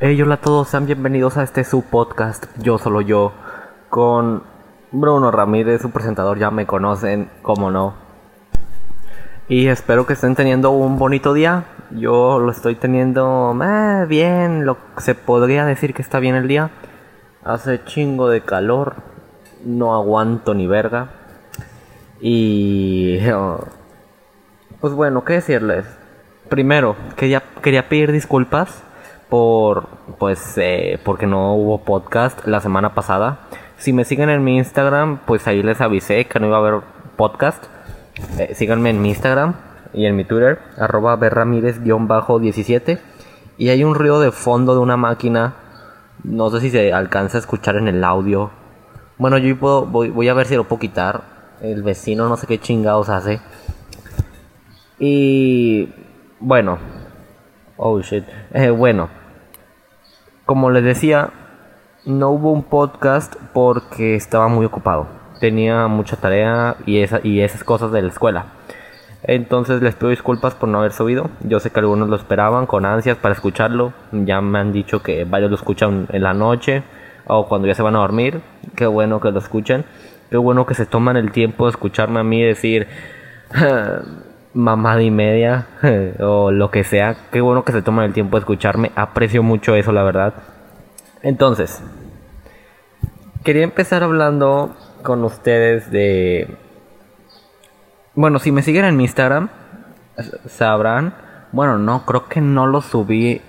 Hey, hola a todos, sean bienvenidos a este su podcast, Yo Solo Yo, con Bruno Ramírez, su presentador, ya me conocen, como no. Y espero que estén teniendo un bonito día. Yo lo estoy teniendo eh, bien, lo se podría decir que está bien el día. Hace chingo de calor, no aguanto ni verga. Y... Pues bueno, ¿qué decirles? Primero, quería, quería pedir disculpas por pues eh, porque no hubo podcast la semana pasada. Si me siguen en mi Instagram, pues ahí les avisé que no iba a haber podcast. Eh, síganme en mi Instagram y en mi Twitter, arroba berramírez-17. Y hay un ruido de fondo de una máquina. No sé si se alcanza a escuchar en el audio. Bueno, yo puedo, voy, voy a ver si lo puedo quitar. El vecino no sé qué chingados hace. Y bueno. Oh shit. Eh, bueno. Como les decía, no hubo un podcast porque estaba muy ocupado. Tenía mucha tarea y, esa, y esas cosas de la escuela. Entonces les pido disculpas por no haber subido. Yo sé que algunos lo esperaban con ansias para escucharlo. Ya me han dicho que varios lo escuchan en la noche o cuando ya se van a dormir. Qué bueno que lo escuchen. Qué bueno que se toman el tiempo de escucharme a mí decir mamada y media o lo que sea. Qué bueno que se toman el tiempo de escucharme. Aprecio mucho eso, la verdad. Entonces, quería empezar hablando con ustedes de... Bueno, si me siguen en Instagram, sabrán... Bueno, no, creo que no lo subí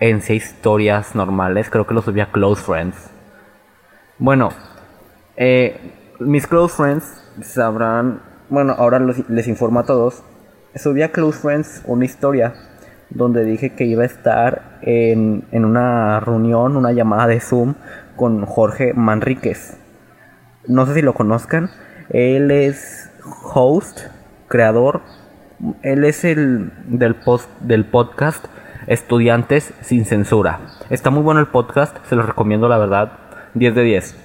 en seis historias normales. Creo que lo subí a Close Friends. Bueno, eh, mis Close Friends sabrán... Bueno, ahora les informo a todos subí a Close Friends una historia donde dije que iba a estar en, una reunión, una llamada de Zoom con Jorge Manríquez. No sé si lo conozcan. Él es host, creador. Él es el del, post, del podcast Estudiantes sin Censura. Está muy bueno el podcast, se lo recomiendo la verdad. 10 de 10.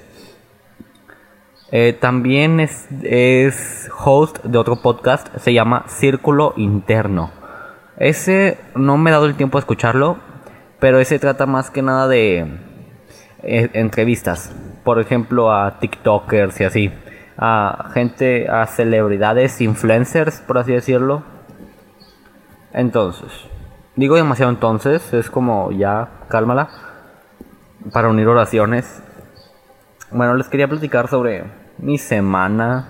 Eh, también es, es, host de otro podcast, se llama Círculo Interno. Ese no me he dado el tiempo de escucharlo, pero ese trata más que nada de eh, entrevistas. Por ejemplo, a TikTokers y así. A gente, a celebridades, influencers, por así decirlo. Entonces, digo demasiado entonces, es como ya, cálmala. Para unir oraciones. Bueno, les quería platicar sobre mi semana.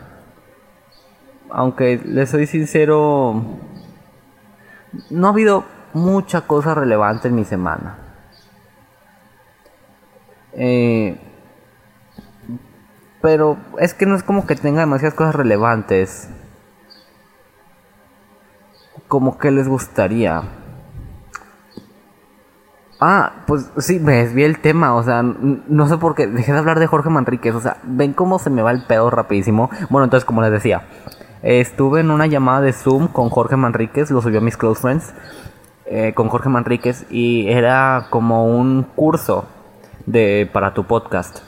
Aunque les soy sincero, no ha habido mucha cosa relevante en mi semana. Eh, pero es que no es como que tenga demasiadas cosas relevantes. Como que les gustaría. Ah, pues sí, me desvié el tema, o sea, no sé por qué, dejé de hablar de Jorge Manríquez, o sea, ven cómo se me va el pedo rapidísimo. Bueno, entonces, como les decía, estuve en una llamada de Zoom con Jorge Manríquez, lo subió a mis close friends, eh, con Jorge Manríquez, y era como un curso de para tu podcast.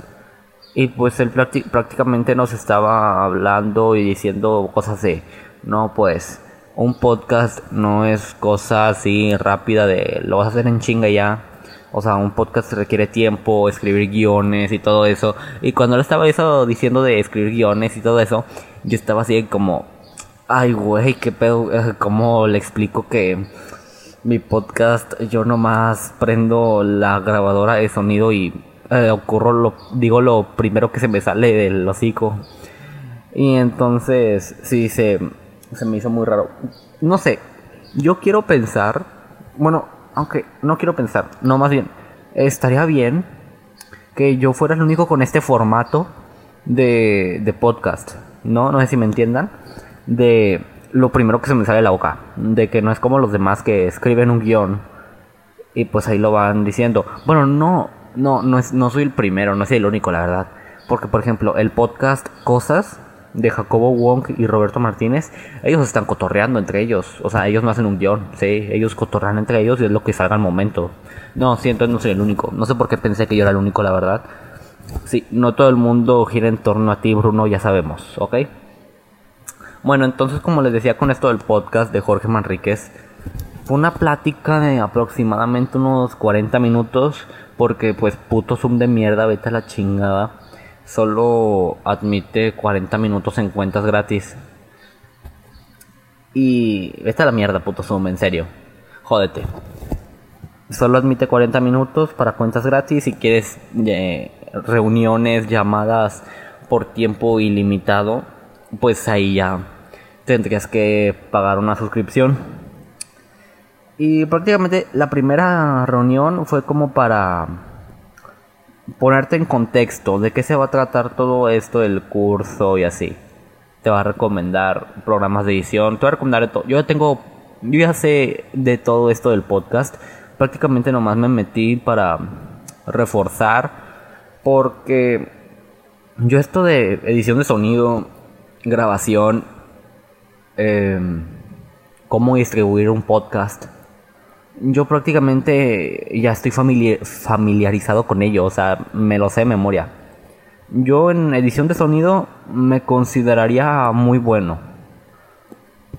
Y pues él prácticamente nos estaba hablando y diciendo cosas de, no, pues un podcast no es cosa así rápida de lo vas a hacer en chinga ya. O sea, un podcast requiere tiempo, escribir guiones y todo eso. Y cuando él estaba eso diciendo de escribir guiones y todo eso, yo estaba así como, ay güey, qué pedo, ¿cómo le explico que mi podcast yo nomás prendo la grabadora de sonido y eh, ocurro lo, digo lo primero que se me sale del hocico. Y entonces, sí, se se me hizo muy raro. No sé, yo quiero pensar, bueno, aunque no quiero pensar, no más bien, estaría bien que yo fuera el único con este formato de, de podcast, ¿no? No sé si me entiendan, de lo primero que se me sale de la boca, de que no es como los demás que escriben un guion y pues ahí lo van diciendo. Bueno, no, no, no, es, no soy el primero, no soy el único, la verdad. Porque, por ejemplo, el podcast Cosas de Jacobo Wong y Roberto Martínez, ellos están cotorreando entre ellos. O sea, ellos no hacen un guion, ¿sí? Ellos cotorrean entre ellos y es lo que salga al momento. No, siento no soy el único. No sé por qué pensé que yo era el único, la verdad. Sí, no todo el mundo gira en torno a ti, Bruno, ya sabemos, ¿ok? Bueno, entonces, como les decía con esto del podcast de Jorge Manríquez, fue una plática de aproximadamente unos 40 minutos porque pues puto Zoom de mierda, vete a la chingada. Solo admite 40 minutos en cuentas gratis. Y vete a la mierda, puto Zoom, en serio. Jódete. Solo admite 40 minutos para cuentas gratis si quieres eh, reuniones, llamadas por tiempo ilimitado, pues ahí ya tendrías que pagar una suscripción. Y prácticamente la primera reunión fue como para ponerte en contexto de qué se va a tratar todo esto del curso y así. Te va a recomendar programas de edición, te va a recomendar todo. Yo tengo, yo ya sé de todo esto del podcast. Prácticamente nomás me metí para reforzar porque yo esto de edición de sonido, grabación, em, cómo distribuir un podcast, yo prácticamente ya estoy familiarizado con ello, o sea, me lo sé de memoria. Yo en edición de sonido me consideraría muy bueno.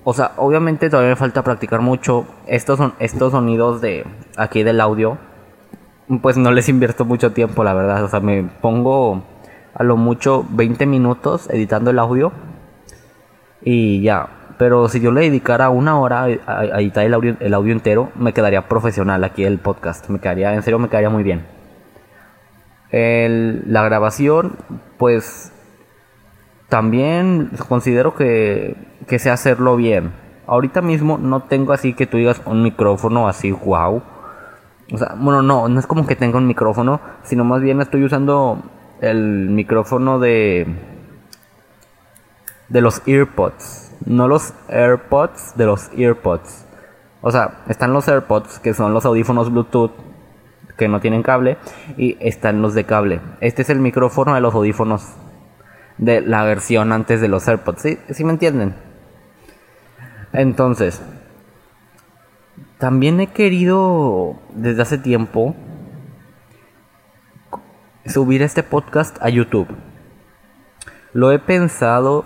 O sea, obviamente todavía me falta practicar mucho. Estos son estos sonidos de aquí del audio. Pues no les invierto mucho tiempo, la verdad. O sea, me pongo a lo mucho 20 minutos editando el audio. Y ya, pero si yo le dedicara una hora a, editar el audio, el audio entero, me quedaría profesional aquí el podcast. Me quedaría, en serio, me quedaría muy bien. la grabación, pues también considero que, que sé hacerlo bien. Ahorita mismo no tengo así que tú digas un micrófono así, wow. O sea, bueno, no, no es como que tenga un micrófono, sino más bien estoy usando el micrófono de de los earpods no los AirPods de los EarPods. O sea, están los AirPods, que son los audífonos Bluetooth que no tienen cable, y están los de cable. Este es el micrófono de los audífonos de la versión antes de los AirPods. ¿Sí, ¿Sí me entienden? Entonces, también he querido desde hace tiempo subir este podcast a YouTube. Lo he pensado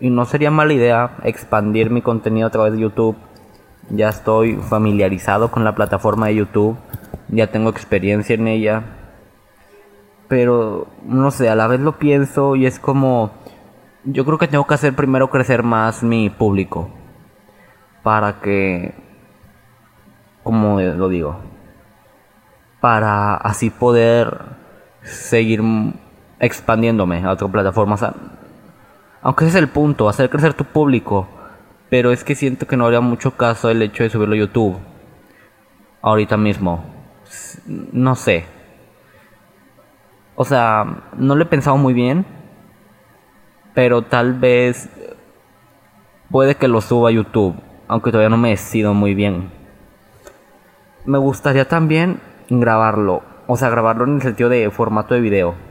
y no sería mala idea expandir mi contenido a través de YouTube. Ya estoy familiarizado con la plataforma de YouTube. Ya tengo experiencia en ella. Pero no sé, a la vez lo pienso y es como... Yo creo que tengo que hacer primero crecer más mi público. Para que... Como lo digo? Para así poder seguir expandiéndome a otras plataformas. Aunque ese es el punto, hacer crecer tu público. Pero es que siento que no habría mucho caso el hecho de subirlo a YouTube. Ahorita mismo. No sé. O sea, no lo he pensado muy bien. Pero tal vez puede que lo suba a YouTube. Aunque todavía no me decido muy bien. Me gustaría también grabarlo. O sea, grabarlo en el sentido de formato de video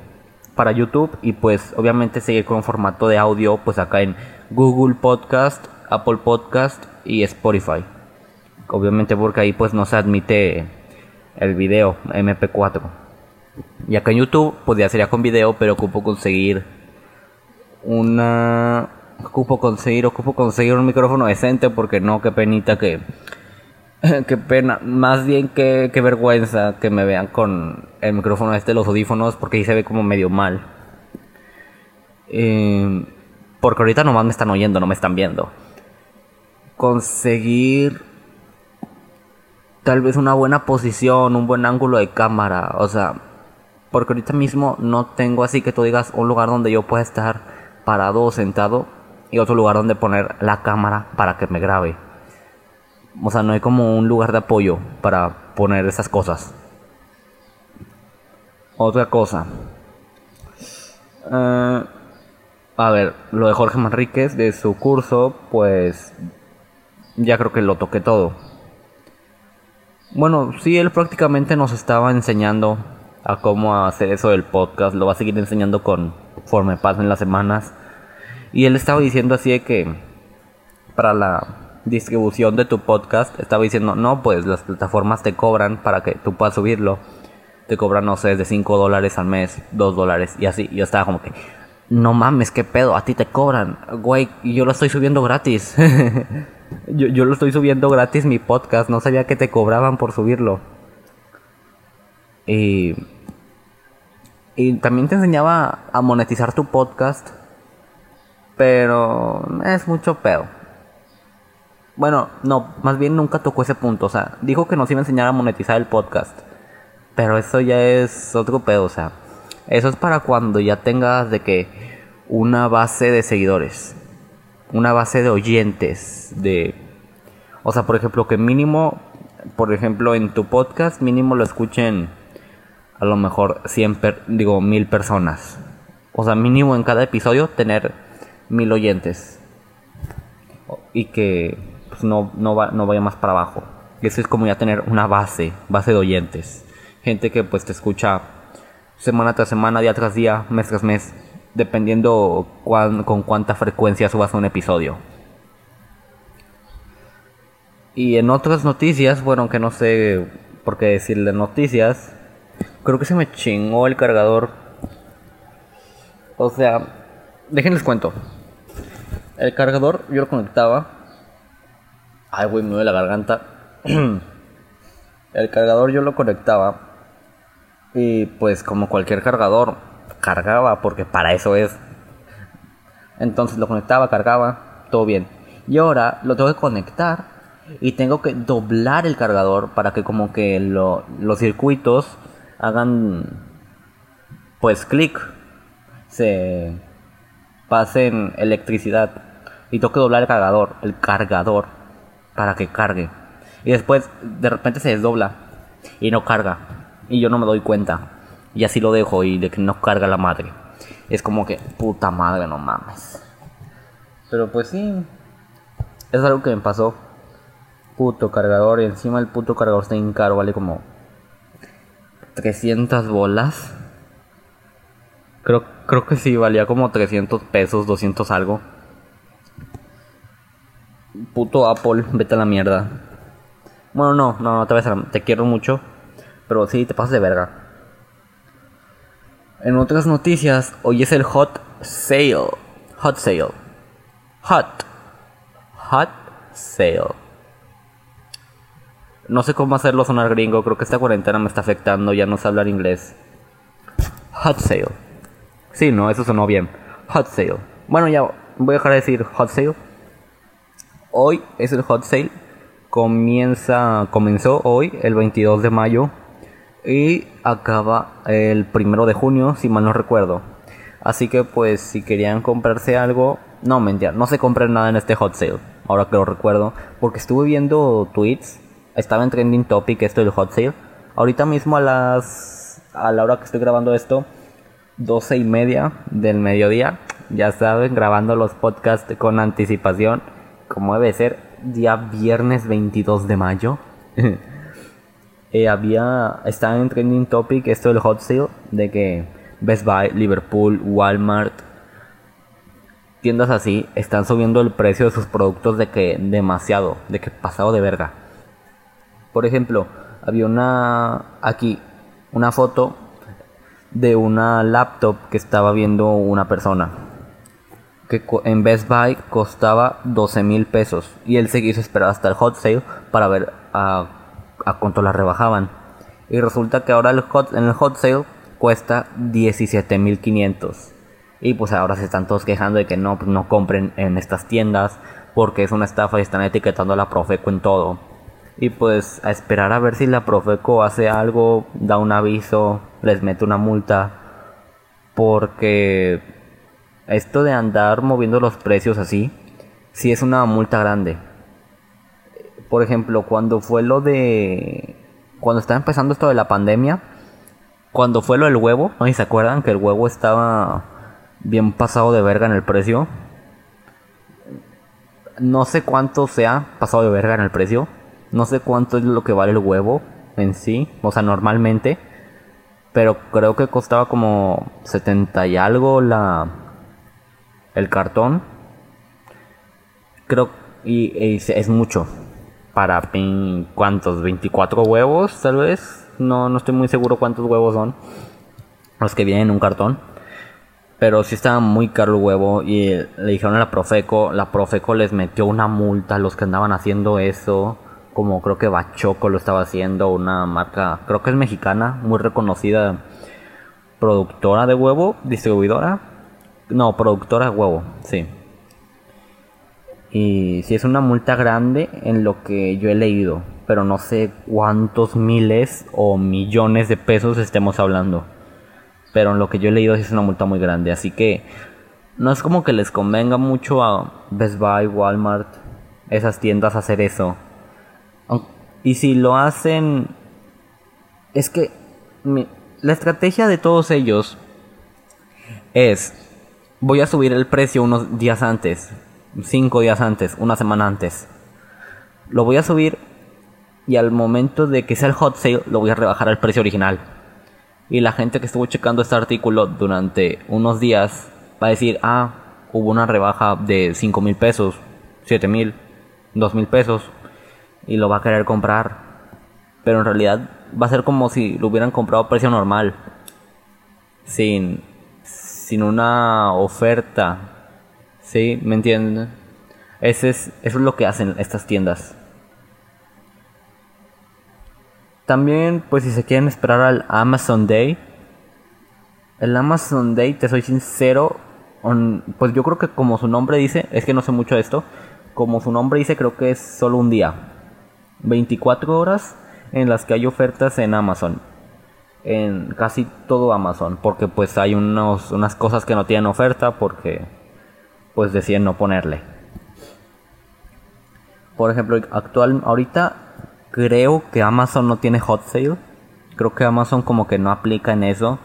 para YouTube y pues obviamente seguir con formato de audio pues acá en Google Podcast, Apple Podcast y Spotify. Obviamente porque ahí pues no se admite el video MP4. Y acá en YouTube pues ya sería con video, pero ocupo conseguir una ocupo conseguir, ocupo conseguir un micrófono decente porque no, qué penita que qué pena, más bien que, vergüenza que me vean con el micrófono este los audífonos porque ahí se ve como medio mal. Eh, porque ahorita nomás me están oyendo, no me están viendo. Conseguir tal vez una buena posición, un buen ángulo de cámara, o sea, porque ahorita mismo no tengo así que tú digas un lugar donde yo pueda estar parado o sentado y otro lugar donde poner la cámara para que me grabe. O sea, no hay como un lugar de apoyo para poner esas cosas. Otra cosa. Eh, a ver, lo de Jorge Manríquez, de su curso, pues ya creo que lo toqué todo. Bueno, sí, él prácticamente nos estaba enseñando a cómo hacer eso del podcast. Lo va a seguir enseñando con conforme pasen las semanas. Y él estaba diciendo así de que para la distribución de tu podcast, estaba diciendo, no, pues las plataformas te cobran para que tú puedas subirlo. Te cobran, no sé, de 5 dólares al mes, 2 dólares y así. Yo estaba como que, no mames, qué pedo, a ti te cobran, güey, yo lo estoy subiendo gratis. Yo, yo lo estoy subiendo gratis mi podcast, no sabía que te cobraban por subirlo. Y, y también te enseñaba a monetizar tu podcast, pero es mucho pedo. Bueno, no, más bien nunca tocó ese punto. O sea, dijo que nos iba a enseñar a monetizar el podcast. Pero eso ya es otro pedo. O sea, eso es para cuando ya tengas de que una base de seguidores. Una base de oyentes. De. O sea, por ejemplo, que mínimo. Por ejemplo, en tu podcast, mínimo lo escuchen. A lo mejor 100, digo, mil personas. O sea, mínimo en cada episodio tener mil oyentes. Y que pues, no, no, va, no vaya más para abajo. Eso es como ya tener una base, base de oyentes. Gente que pues te escucha semana tras semana, día tras día, mes tras mes, dependiendo con cuánta frecuencia subas un episodio. Y en otras noticias, bueno, que no sé por qué decirle noticias, creo que se me chingó el cargador. O sea, déjenles cuento. El cargador yo lo conectaba Ay, güey, me duele la garganta. el cargador yo lo conectaba. Y pues como cualquier cargador, cargaba porque para eso es. Entonces lo conectaba, cargaba, todo bien. Y ahora lo tengo que conectar y tengo que doblar el cargador para que como que los circuitos hagan pues clic, se pasen electricidad y tengo que doblar el cargador, el cargador para que cargue. Y después de repente se desdobla y no carga. Y yo no me doy cuenta. Y así lo dejo y de que no carga la madre. Es como que, puta madre, no mames. Pero pues sí. Es algo que me pasó. Puto cargador. Y encima el puto cargador está bien caro. Vale como 300 bolas. Creo, creo que sí, valía como 300 pesos, 200 algo. Puto Apple, vete a la mierda. Bueno, no, no, no te vas a Te quiero mucho. Pero sí, te pasas de verga. En otras noticias, hoy es el Hot Sale. Hot Sale. Hot. Hot Sale. No sé cómo hacerlo sonar gringo. Creo que esta cuarentena me está afectando. Ya no sé hablar inglés. Hot Sale. Sí, no, eso sonó bien. Hot Sale. Bueno, ya voy a dejar de decir Hot Sale hoy es el hot sale. Comienza, comenzó hoy, el 22 de mayo, y acaba el primero de junio, si mal no recuerdo. Así que, pues, si querían comprarse algo, no mentira, no se compren nada en este hot sale. Ahora que lo recuerdo, porque estuve viendo tweets, estaba en trending topic esto del hot sale. Ahorita mismo a las a la hora que estoy grabando esto, 12 y media del mediodía, ya saben, grabando los podcasts con anticipación como debe ser, día viernes 22 de mayo. eh, había, estaba en trending topic esto del hot sale, de que Best Buy, Liverpool, Walmart, tiendas así, están subiendo el precio de sus productos de que demasiado, de que pasado de verga. Por ejemplo, había una, aquí, una foto de una laptop que estaba viendo una persona que en Best Buy costaba 12 mil pesos y él se quiso esperar hasta el hot sale para ver a, a cuánto la rebajaban. Y resulta que ahora el hot, en el hot sale cuesta 17 mil 500. Y pues ahora se están todos quejando de que no, pues no compren en estas tiendas porque es una estafa y están etiquetando a la Profeco en todo. Y pues a esperar a ver si la Profeco hace algo, da un aviso, les mete una multa. Porque esto de andar moviendo los precios así, sí es una multa grande. Por ejemplo, cuando fue lo de... Cuando estaba empezando esto de la pandemia, cuando fue lo del huevo, ¿no? se acuerdan que el huevo estaba bien pasado de verga en el precio? No sé cuánto sea pasado de verga en el precio. No sé cuánto es lo que vale el huevo en sí, o sea, normalmente. Pero creo que costaba como 70 y algo la, el cartón. Creo y, es mucho. Para cuántos, 24 huevos tal vez. No, no estoy muy seguro cuántos huevos son. Los que vienen en un cartón. Pero sí estaba muy caro el huevo y le dijeron a la Profeco, la Profeco les metió una multa a los que andaban haciendo eso, como creo que Bachoco lo estaba haciendo, una marca, creo que es mexicana, muy reconocida, productora de huevo, distribuidora, no, productora de huevo, sí. Y si es una multa grande en lo que yo he leído, pero no sé cuántos miles o millones de pesos estemos hablando pero en lo que yo he leído es una multa muy grande, así que no es como que les convenga mucho a Best Buy, Walmart, esas tiendas hacer eso. Y si lo hacen, es que la estrategia de todos ellos es, voy a subir el precio unos días antes, cinco días antes, una semana antes. Lo voy a subir y al momento de que sea el hot sale lo voy a rebajar al precio original. Y la gente que estuvo checando este artículo durante unos días va a decir, ah, hubo una rebaja de 5 mil pesos, 7 mil, 2 mil pesos, y lo va a querer comprar. Pero en realidad va a ser como si lo hubieran comprado a precio normal, sin, sin una oferta. ¿Sí? ¿Me entienden? Ese es, eso es lo que hacen estas tiendas. También, pues si se quieren esperar al Amazon Day. El Amazon Day, te soy sincero, pues yo creo que como su nombre dice, es que no sé mucho de esto, como su nombre dice, creo que es solo un día. 24 horas en las que hay ofertas en Amazon. En casi todo Amazon, porque pues hay unos, unas cosas que no tienen oferta porque pues deciden no ponerle. Por ejemplo, actual, ahorita Creo que Amazon no tiene hot sale. Creo que Amazon como que no aplica en eso.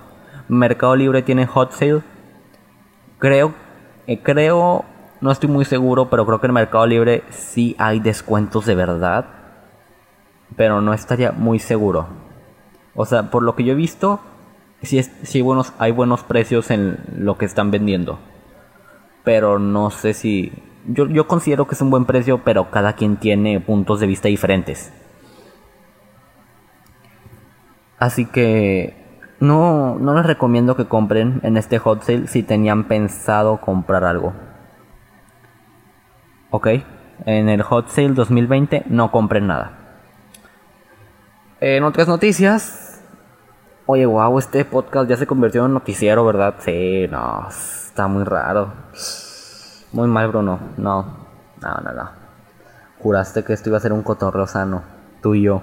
Mercado Libre tiene hot sale. Creo, eh, creo, no estoy muy seguro, pero creo que en Mercado Libre sí hay descuentos de verdad. Pero no estaría muy seguro. O sea, por lo que yo he visto, sí, es, sí buenos, hay buenos precios en lo que están vendiendo. Pero no sé si... Yo, yo considero que es un buen precio, pero cada quien tiene puntos de vista diferentes. Así que no, no les recomiendo que compren en este hot sale si tenían pensado comprar algo. Ok, en el hot sale 2020 no compren nada. En otras noticias, oye, wow, este podcast ya se convirtió en noticiero, ¿verdad? Sí, no, está muy raro. Muy mal, Bruno. No, no, no, no. Juraste que esto iba a ser un cotorreo sano, tú y yo.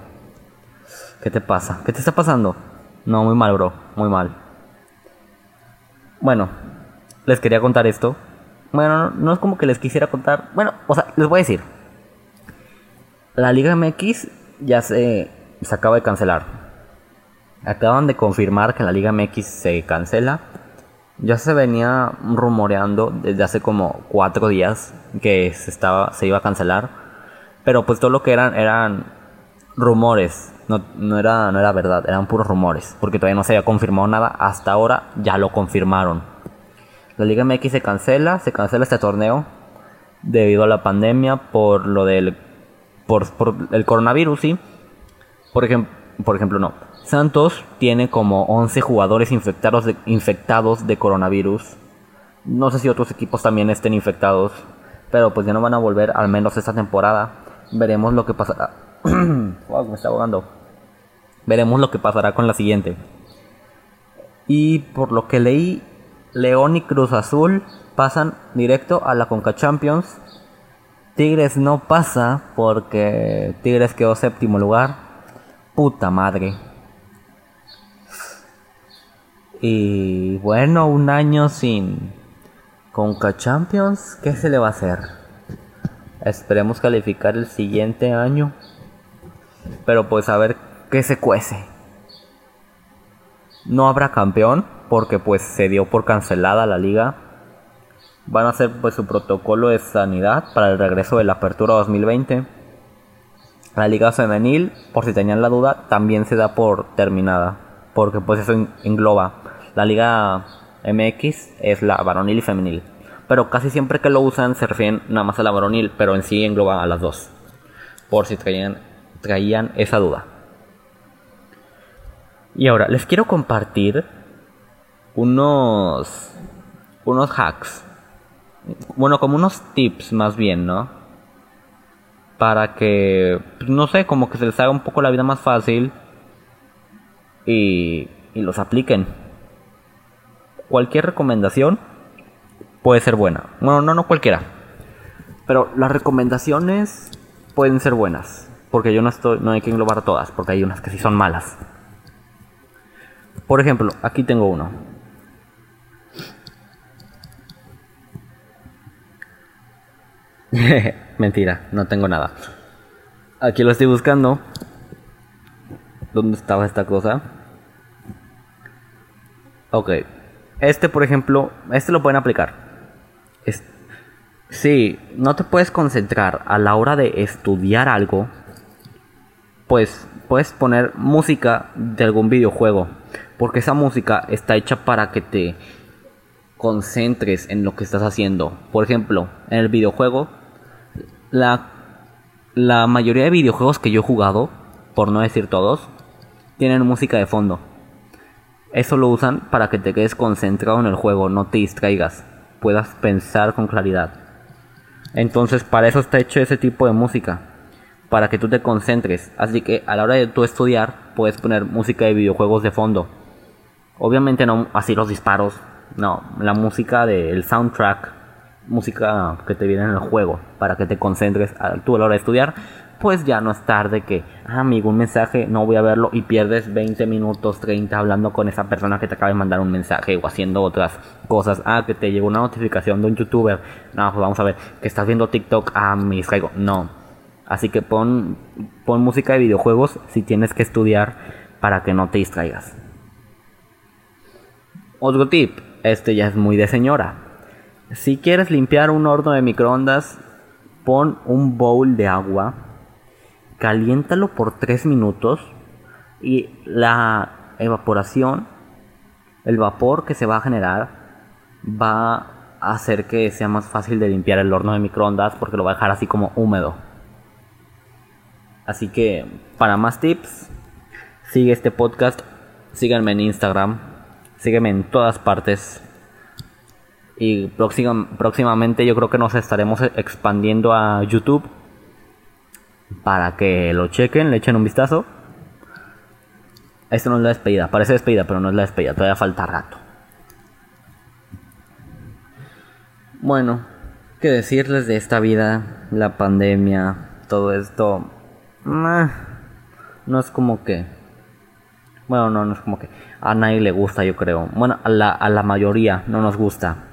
¿Qué te pasa? ¿Qué te está pasando? No, muy mal, bro. Muy mal. Bueno, les quería contar esto. Bueno, no, es como que les quisiera contar. Bueno, o sea, les voy a decir. La Liga MX ya se, se acaba de cancelar. Acaban de confirmar que la Liga MX se cancela. Ya se venía rumoreando desde hace como cuatro días que se, estaba, se iba a cancelar. Pero pues todo lo que eran eran rumores no, era, no era verdad, eran puros rumores, porque todavía no se había confirmado nada, hasta ahora ya lo confirmaron. La Liga MX se cancela, se cancela este torneo debido a la pandemia por lo del por, el coronavirus, sí. Por, ejemplo por ejemplo, no. Santos tiene como 11 jugadores infectados de, coronavirus. No sé si otros equipos también estén infectados, pero pues ya no van a volver al menos esta temporada. Veremos lo que pasará. me está ahogando. Veremos lo que pasará con la siguiente. Y por lo que leí, León y Cruz Azul pasan directo a la Conca Champions. Tigres no pasa porque Tigres quedó séptimo lugar. Puta madre. Y bueno, un año sin Conca Champions, ¿qué se le va a hacer? Esperemos calificar el siguiente año. Pero pues a ver que se cuece. No habrá campeón porque pues se dio por cancelada la liga. Van a hacer pues su protocolo de sanidad para el regreso de la apertura 2020. La liga femenil, por si tenían la duda, también se da por terminada, porque pues eso engloba. La liga MX es la varonil y femenil, pero casi siempre que lo usan se refieren nada más a la varonil, pero en sí engloba a las dos, por si traían, traían esa duda. Y ahora les quiero compartir unos unos hacks. Bueno, como unos tips más bien, ¿no? Para que, no sé, como que se les haga un poco la vida más fácil y, y los apliquen. Cualquier recomendación puede ser buena. Bueno, no, no cualquiera. Pero las recomendaciones pueden ser buenas. Porque yo no estoy, no hay que englobar todas, porque hay unas que sí son malas. Por ejemplo, aquí tengo uno. Mentira, no tengo nada. Aquí lo estoy buscando. ¿Dónde estaba esta cosa? Ok. Este, por ejemplo, este lo pueden aplicar. Si no te puedes concentrar a la hora de estudiar algo, pues puedes poner música de algún videojuego. Porque esa música está hecha para que te concentres en lo que estás haciendo. Por ejemplo, en el videojuego, la, la mayoría de videojuegos que yo he jugado, por no decir todos, tienen música de fondo. Eso lo usan para que te quedes concentrado en el juego, no te distraigas, puedas pensar con claridad. Entonces, para eso está hecho ese tipo de música, para que tú te concentres. Así que a la hora de tú estudiar, puedes poner música de videojuegos de fondo. Obviamente no así los disparos, no, la música del soundtrack, música que te viene en el juego, para que te concentres a, tú a la hora de estudiar pues ya no es tarde que, ah, amigo, un mensaje, no voy a verlo y pierdes 20 minutos, 30 hablando con esa persona que te acaba de mandar un mensaje o haciendo otras cosas. Ah, que te llegó una notificación de un youtuber. No, pues vamos a ver, que estás viendo TikTok, ah, me distraigo. No. Así que pon, pon música de videojuegos si tienes que estudiar para que no te distraigas. Otro tip, este ya es muy de señora. Si quieres limpiar un horno de microondas, pon un bowl de agua caliéntalo por 3 minutos y la evaporación, el vapor que se va a generar va a hacer que sea más fácil de limpiar el horno de microondas porque lo va a dejar así como húmedo. Así que para más tips, sigue este podcast, síganme en Instagram, sígueme en todas partes. Y próximamente yo creo que nos estaremos expandiendo a YouTube para que lo chequen, le echen un vistazo. Esto no es la despedida, parece despedida, pero no es la despedida, todavía falta rato. Bueno, ¿qué decirles de esta vida? La pandemia, todo esto. No es como que. Bueno, no, no es como que. A nadie le gusta, yo creo. Bueno, a la, a la mayoría no nos gusta.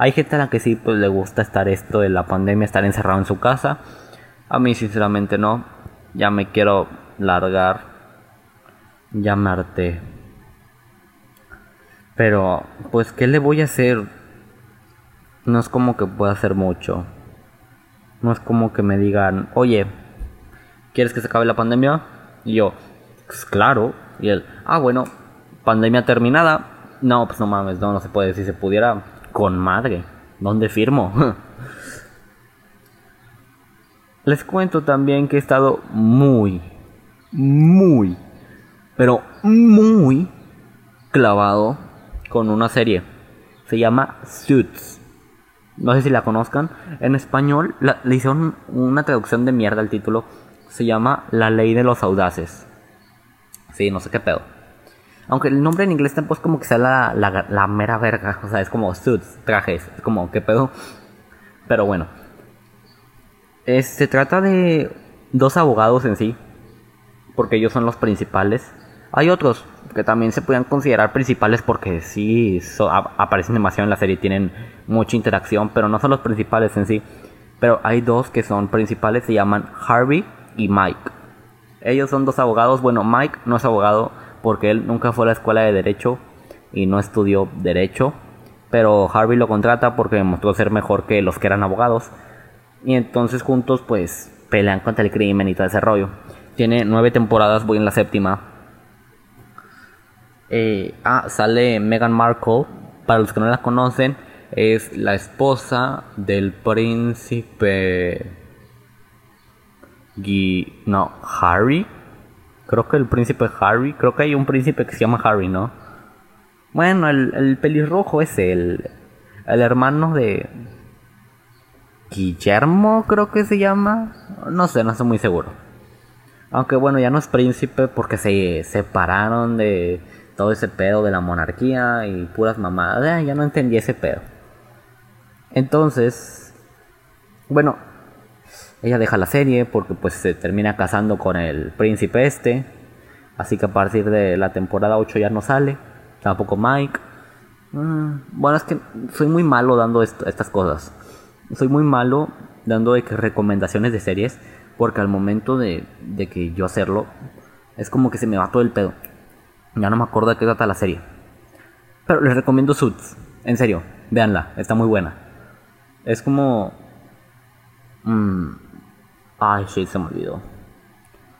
Hay gente a la que sí pues, le gusta estar esto de la pandemia, estar encerrado en su casa a mí sinceramente no. Ya me quiero largar. Ya me harté. Pero, pues, ¿qué le voy a hacer? No es como que pueda hacer mucho. No es como que me digan, oye, ¿quieres que se acabe la pandemia? Y yo, pues claro. Y él, ah, bueno, pandemia terminada. No, pues no mames, no, no se puede. Si se pudiera, con madre. ¿Dónde firmo? Les cuento también que he estado muy, muy, pero muy clavado con una serie. Se llama Suits. No sé si la conozcan. En español le hicieron una traducción de mierda al título. Se llama La ley de los audaces. Sí, no sé qué pedo. Aunque el nombre en inglés tampoco es como que sea la, la, mera verga. O sea, es como suits, trajes. Es como, ¿qué pedo? Pero bueno se trata de dos abogados en sí, porque ellos son los principales. Hay otros que también se pueden considerar principales porque sí aparecen demasiado en la serie, tienen mucha interacción, pero no son los principales en sí. Pero hay dos que son principales, se llaman Harvey y Mike. Ellos son dos abogados. Bueno, Mike no es abogado porque él nunca fue a la escuela de derecho y no estudió derecho. Pero Harvey lo contrata porque demostró ser mejor que los que eran abogados. Y entonces juntos pues pelean contra el crimen y todo ese rollo. Tiene nueve temporadas, voy en la séptima. Eh, ah, sale Meghan Markle. Para los que no la conocen, es la esposa del príncipe... No, Harry. Creo que el príncipe Harry. Creo que hay un príncipe que se llama Harry, ¿no? Bueno, el, el pelirrojo es el, el hermano de Guillermo, creo que se llama. No sé, no estoy muy seguro. Aunque bueno, ya no es príncipe porque se separaron de todo ese pedo de la monarquía y puras mamadas. Ya no entendí ese pedo. Entonces, bueno, ella deja la serie porque pues se termina casando con el príncipe este. Así que a partir de la temporada 8 ya no sale. Tampoco Mike. Mm, bueno, es que soy muy malo dando estas cosas. Soy muy malo dando recomendaciones de series. Porque al momento de, de que yo hacerlo, es como que se me va todo el pedo. Ya no me acuerdo de qué trata la serie. Pero les recomiendo Suits. En serio, véanla, está muy buena. Es como... Mmm, ay, shit, se me olvidó.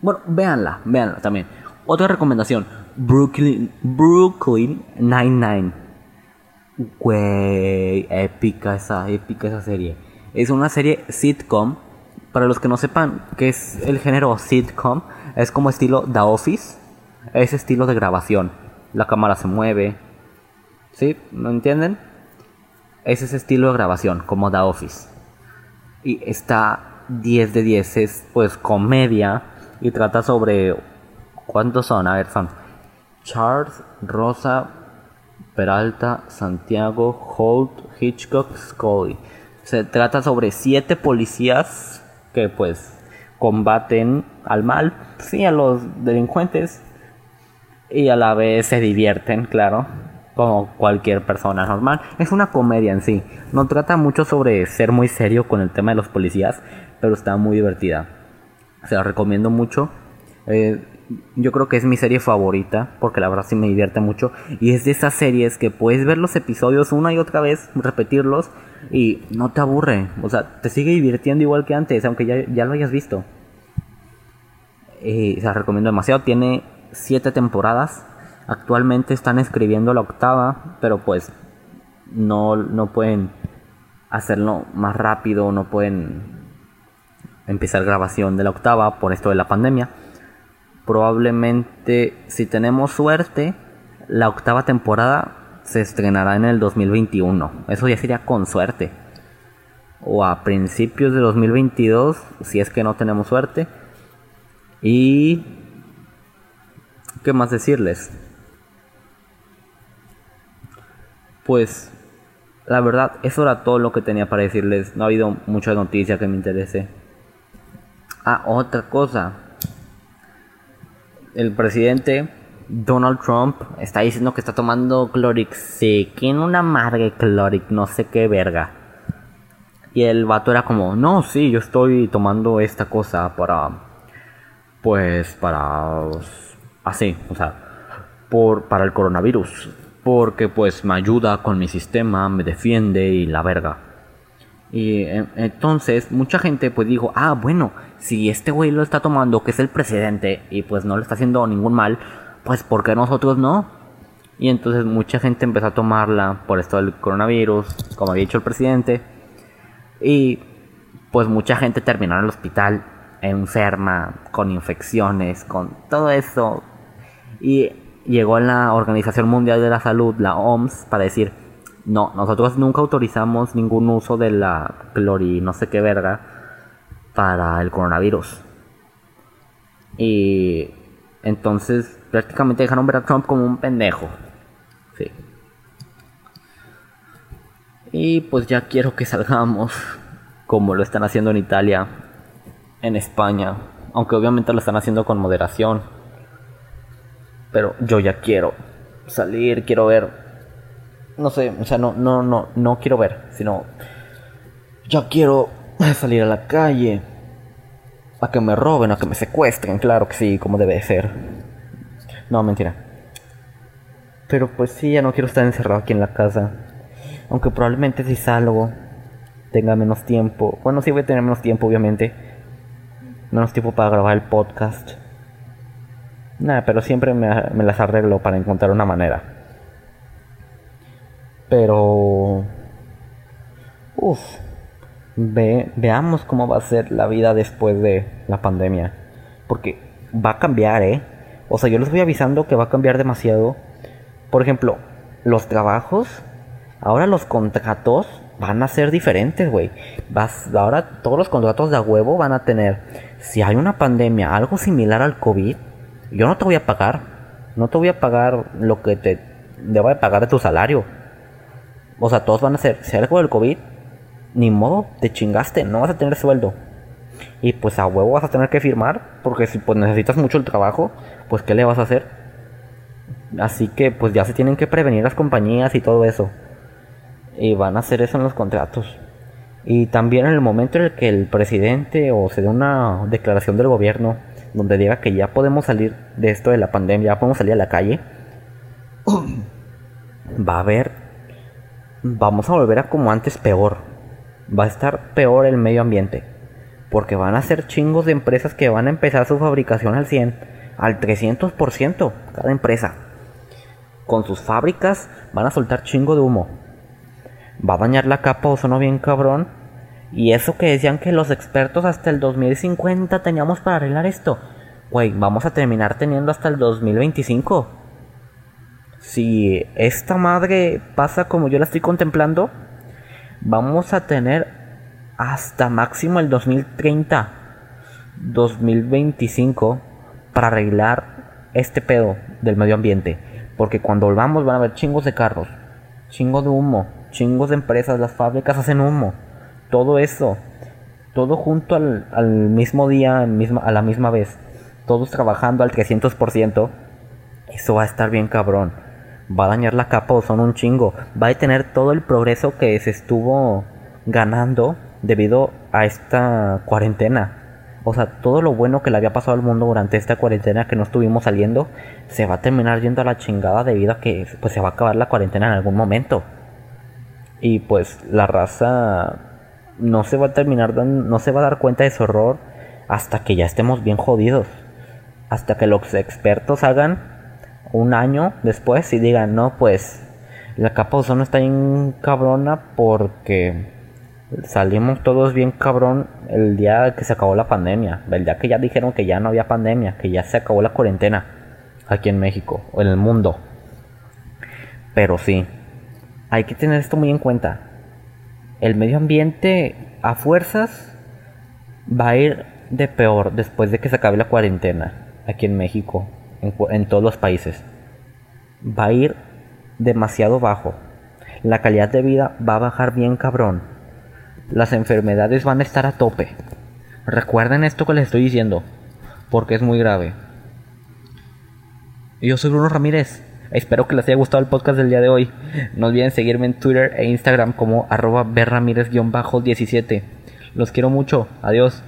Bueno, véanla, véanla también. Otra recomendación, Brooklyn, Brooklyn Nine-Nine. Güey, épica esa, épica esa serie. Es una serie sitcom. Para los que no sepan qué es el género sitcom, es como estilo The Office. Es estilo de grabación. La cámara se mueve. ¿Sí? ¿No entienden? Es ese estilo de grabación, como The Office. Y está 10 de 10, es pues comedia y trata sobre... ¿Cuántos son? A ver, son Charles, Rosa, Peralta, Santiago, Holt, Hitchcock, Scully. Se trata sobre siete policías que pues combaten al mal, sí, a los delincuentes y a la vez se divierten, claro como cualquier persona normal. Es una comedia en sí. No trata mucho sobre ser muy serio con el tema de los policías, pero está muy divertida. Se la recomiendo mucho. Eh, yo creo que es mi serie favorita, porque la verdad sí me divierte mucho. Y es de esas series que puedes ver los episodios una y otra vez, repetirlos, y no te aburre. O sea, te sigue divirtiendo igual que antes, aunque ya, ya lo hayas visto. Y se la recomiendo demasiado. Tiene siete temporadas Actualmente están escribiendo la octava, pero pues no, no pueden hacerlo más rápido, no pueden empezar grabación de la octava por esto de la pandemia. Probablemente, si tenemos suerte, la octava temporada se estrenará en el 2021. Eso ya sería con suerte. O a principios de 2022, si es que no tenemos suerte. Y... ¿Qué más decirles? pues la verdad, eso era todo lo que tenía para decirles. No ha habido mucha noticia que me interese. Ah, otra cosa. El presidente Donald Trump está diciendo que está tomando Clorixin, una madre Cloric, no sé qué verga. Y el vato era como, no, sí, yo estoy tomando esta cosa para, pues, para, así, o sea, por, para el coronavirus porque pues me ayuda con mi sistema, me defiende y la verga. Y eh, entonces mucha gente pues dijo, ah, bueno, si este güey lo está tomando, que es el presidente, y pues no le está haciendo ningún mal, pues ¿por qué nosotros no? Y entonces mucha gente empezó a tomarla por esto del coronavirus, como había dicho el presidente. Y pues mucha gente terminó en el hospital enferma, con infecciones, con todo eso. Y llegó la Organización Mundial de la Salud, la OMS, para decir, no, nosotros nunca autorizamos ningún uso de la clori, no sé qué verga, para el coronavirus. Y entonces prácticamente dejaron ver a Trump como un pendejo. Sí. Y pues ya quiero que salgamos como lo están haciendo en Italia, en España, aunque obviamente lo están haciendo con moderación pero yo ya quiero salir, quiero ver. No sé, o sea, no, no, no, no quiero ver, sino ya quiero salir a la calle. A que me roben, a que me secuestren, claro que sí, como debe ser. No, mentira. Pero pues sí, ya no quiero estar encerrado aquí en la casa. Aunque probablemente si salgo tenga menos tiempo. Bueno, sí voy a tener menos tiempo, obviamente. Menos tiempo para grabar el podcast. Nada, pero siempre me, las arreglo para encontrar una manera. Pero... Uf. Ve, veamos cómo va a ser la vida después de la pandemia. Porque va a cambiar, ¿eh? O sea, yo les voy avisando que va a cambiar demasiado. Por ejemplo, los trabajos Ahora los contratos van a ser diferentes, güey. Ahora todos los contratos de a huevo van a tener, si hay una pandemia, algo similar al COVID, yo no te voy a pagar. No te voy a pagar lo que te debo de pagar de tu salario. O sea, todos van a ser, si hay algo del COVID, ni modo, te chingaste, no vas a tener sueldo. Y pues a huevo vas a tener que firmar, porque si pues necesitas mucho el trabajo, pues ¿qué le vas a hacer? Así que pues ya se tienen que prevenir las compañías y todo eso. Y van a hacer eso en los contratos. Y también en el momento en el que el presidente o se dé una declaración del gobierno donde diga que ya podemos salir de esto de la pandemia, ya podemos salir a la calle, va a haber, vamos a volver a como antes peor. Va a estar peor el medio ambiente. Porque van a ser chingos de empresas que van a empezar su fabricación al 100, al 300% cada empresa. Con sus fábricas van a soltar chingo de humo. Va a dañar la capa ozono bien cabrón. Y eso que decían que los expertos hasta el 2050 teníamos para arreglar esto. Güey, vamos a terminar teniendo hasta el 2025. Si esta madre pasa como yo la estoy contemplando, vamos a tener hasta máximo el 2030, 2025 para arreglar este pedo del medio ambiente. Porque cuando volvamos van a haber chingos de carros, chingos de humo, chingos de empresas, las fábricas hacen humo. Todo eso, todo junto al, mismo día, a la misma vez. Todos trabajando al 300%. Eso va a estar bien cabrón. Va a dañar la capa o son un chingo. Va a detener todo el progreso que se estuvo ganando debido a esta cuarentena. O sea, todo lo bueno que le había pasado al mundo durante esta cuarentena que no estuvimos saliendo, se va a terminar yendo a la chingada debido a que pues, se va a acabar la cuarentena en algún momento. Y pues la raza no se va a terminar, no se va a dar cuenta de su horror hasta que ya estemos bien jodidos. Hasta que los expertos hagan un año después y digan, no, pues la capa de ozono está bien cabrona porque salimos todos bien cabrón el día que se acabó la pandemia. El día que ya dijeron que ya no había pandemia, que ya se acabó la cuarentena aquí en México o en el mundo. Pero sí, hay que tener esto muy en cuenta. El medio ambiente a fuerzas va a ir de peor después de que se acabe la cuarentena aquí en México, en, todos los países. Va a ir demasiado bajo. La calidad de vida va a bajar bien cabrón las enfermedades van a estar a tope. Recuerden esto que les estoy diciendo, porque es muy grave. Yo soy Bruno Ramírez. Espero que les haya gustado el podcast del día de hoy. No olviden seguirme en Twitter e Instagram como arroba berramírez-17. Los quiero mucho. Adiós.